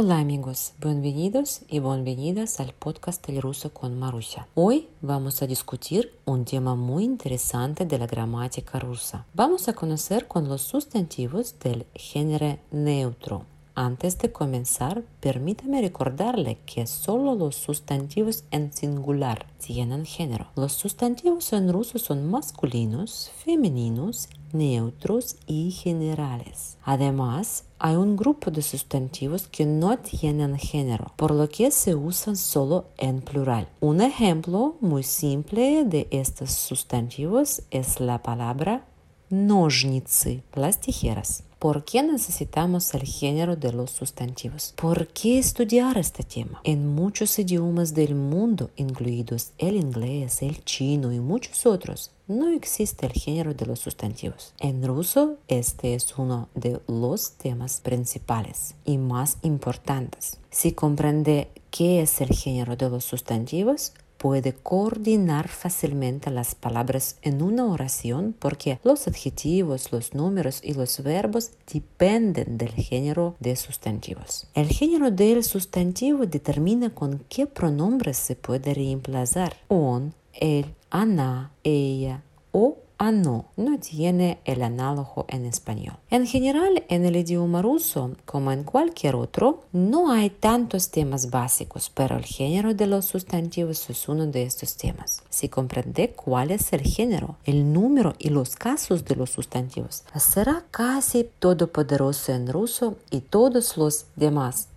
Hola amigos, bienvenidos y bienvenidas al podcast del ruso con Marusia. Hoy vamos a discutir un tema muy interesante de la gramática rusa. Vamos a conocer con los sustantivos del género neutro. Antes de comenzar, permítame recordarle que solo los sustantivos en singular tienen género. Los sustantivos en ruso son masculinos, femeninos, neutros y generales. Además, hay un grupo de sustantivos que no tienen género, por lo que se usan solo en plural. Un ejemplo muy simple de estos sustantivos es la palabra ножницы, las tijeras. ¿Por qué necesitamos el género de los sustantivos? ¿Por qué estudiar este tema? En muchos idiomas del mundo, incluidos el inglés, el chino y muchos otros, no existe el género de los sustantivos. En ruso, este es uno de los temas principales y más importantes. Si comprende qué es el género de los sustantivos, puede coordinar fácilmente las palabras en una oración porque los adjetivos, los números y los verbos dependen del género de sustantivos. El género del sustantivo determina con qué pronombres se puede reemplazar. On, él, ana, ella o ano ah, no tiene el análogo en español. En general, en el idioma ruso, como en cualquier otro, no hay tantos temas básicos, pero el género de los sustantivos es uno de estos temas. Si comprende cuál es el género, el número y los casos de los sustantivos, será casi todopoderoso en ruso y todos los demás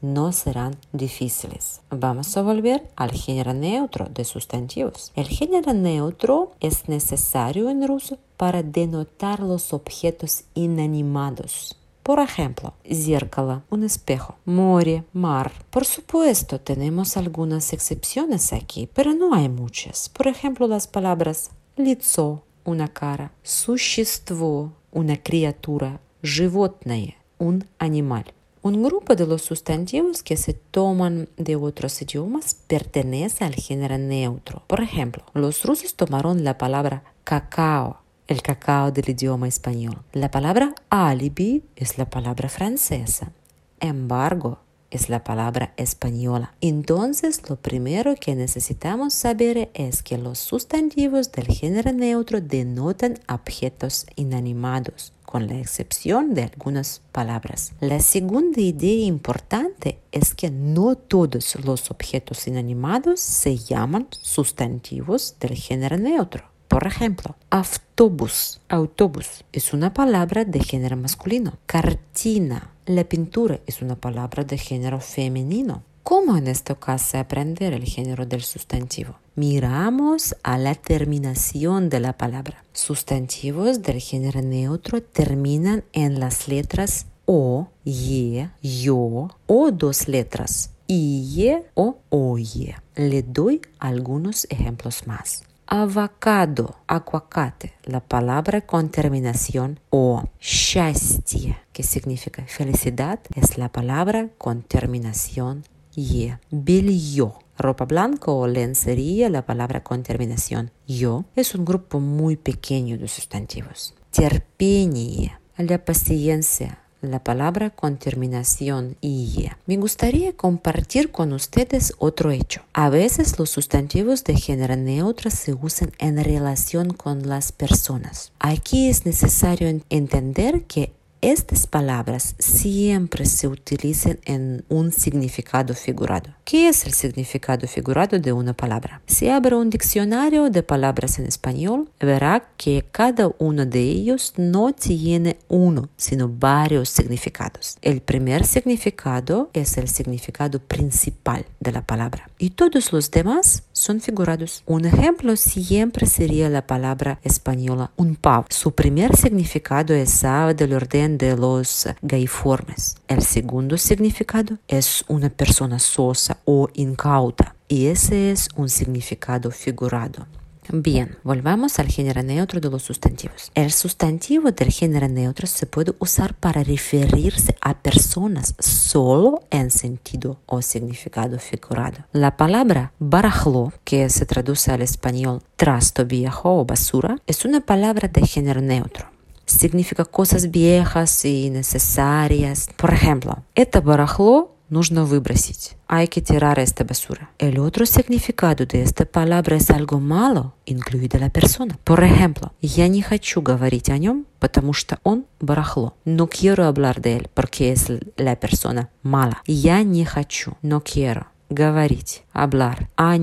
no serán difíciles. Vamos a volver al género neutro de sustantivos. El género neutro es necesario en ruso para denotar los objetos inanimados. Por ejemplo, зеркало, un espejo, море, mar. Por supuesto, tenemos algunas excepciones aquí, pero no hay muchas. Por ejemplo, las palabras лицо, una cara, существо, una criatura, животное, un animal. Un grupo de los sustantivos que se toman de otros idiomas pertenece al género neutro. Por ejemplo, los rusos tomaron la palabra cacao, el cacao del idioma español. La palabra alibi es la palabra francesa. Embargo es la palabra española. Entonces, lo primero que necesitamos saber es que los sustantivos del género neutro denotan objetos inanimados con la excepción de algunas palabras. La segunda idea importante es que no todos los objetos inanimados se llaman sustantivos del género neutro. Por ejemplo, autobús. Autobús es una palabra de género masculino. Cartina. La pintura es una palabra de género femenino. ¿Cómo en este caso aprender el género del sustantivo? miramos a la terminación de la palabra. Sustantivos del género neutro terminan en las letras o, ye, yo o dos letras iye o oye. Le doy algunos ejemplos más. Avocado, aguacate, la palabra con terminación o. Счастье, que significa felicidad, es la palabra con terminación ye. Белье, ropa blanca o lencería, la palabra con terminación yo, es un grupo muy pequeño de sustantivos. Terpenie, la paciencia, la palabra con terminación ie. Me gustaría compartir con ustedes otro hecho. A veces los sustantivos de género neutro se usan en relación con las personas. Aquí es necesario entender que estas palabras siempre se utilizan en un significado figurado. ¿Qué es el significado figurado de una palabra? Si abre un diccionario de palabras en español, verá que cada uno de ellos no tiene uno, sino varios significados. El primer significado es el significado principal de la palabra y todos los demás son figurados. Un ejemplo siempre sería la palabra española un pavo. Su primer significado es del orden de los gaiformes. El segundo significado es una persona sosa o incauta y ese es un significado figurado. Bien, volvamos al género neutro de los sustantivos. El sustantivo del género neutro se puede usar para referirse a personas solo en sentido o significado figurado. La palabra barajlo, que se traduce al español trasto viejo o basura, es una palabra de género neutro. Significa cosas viejas y necesarias. Por ejemplo, это барахло нужно выбросить. Hay que tirar esta basura. El otro significado de esta palabra es algo malo, incluida la persona. Por ejemplo, я не хочу говорить о нем, потому что он барахло. No quiero hablar de él, porque es la persona mala. Я не хочу, no quiero говорить, hablar о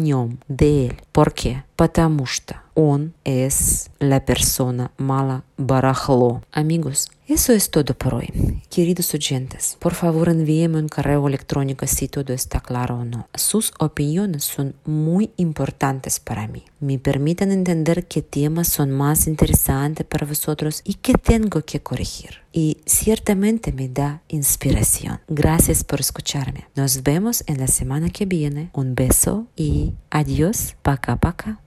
de él. ¿Por qué? Потому что он es la persona mala barajlo. Amigos, eso es todo por hoy. Queridos oyentes, por favor envíenme un correo electrónico si todo está claro o no. Sus opiniones son muy importantes para mí. Me permiten entender qué temas son más interesantes para vosotros y qué tengo que corregir. Y ciertamente me da inspiración. Gracias por escucharme. Nos vemos en la semana que viene. Un beso y adiós, paca paca.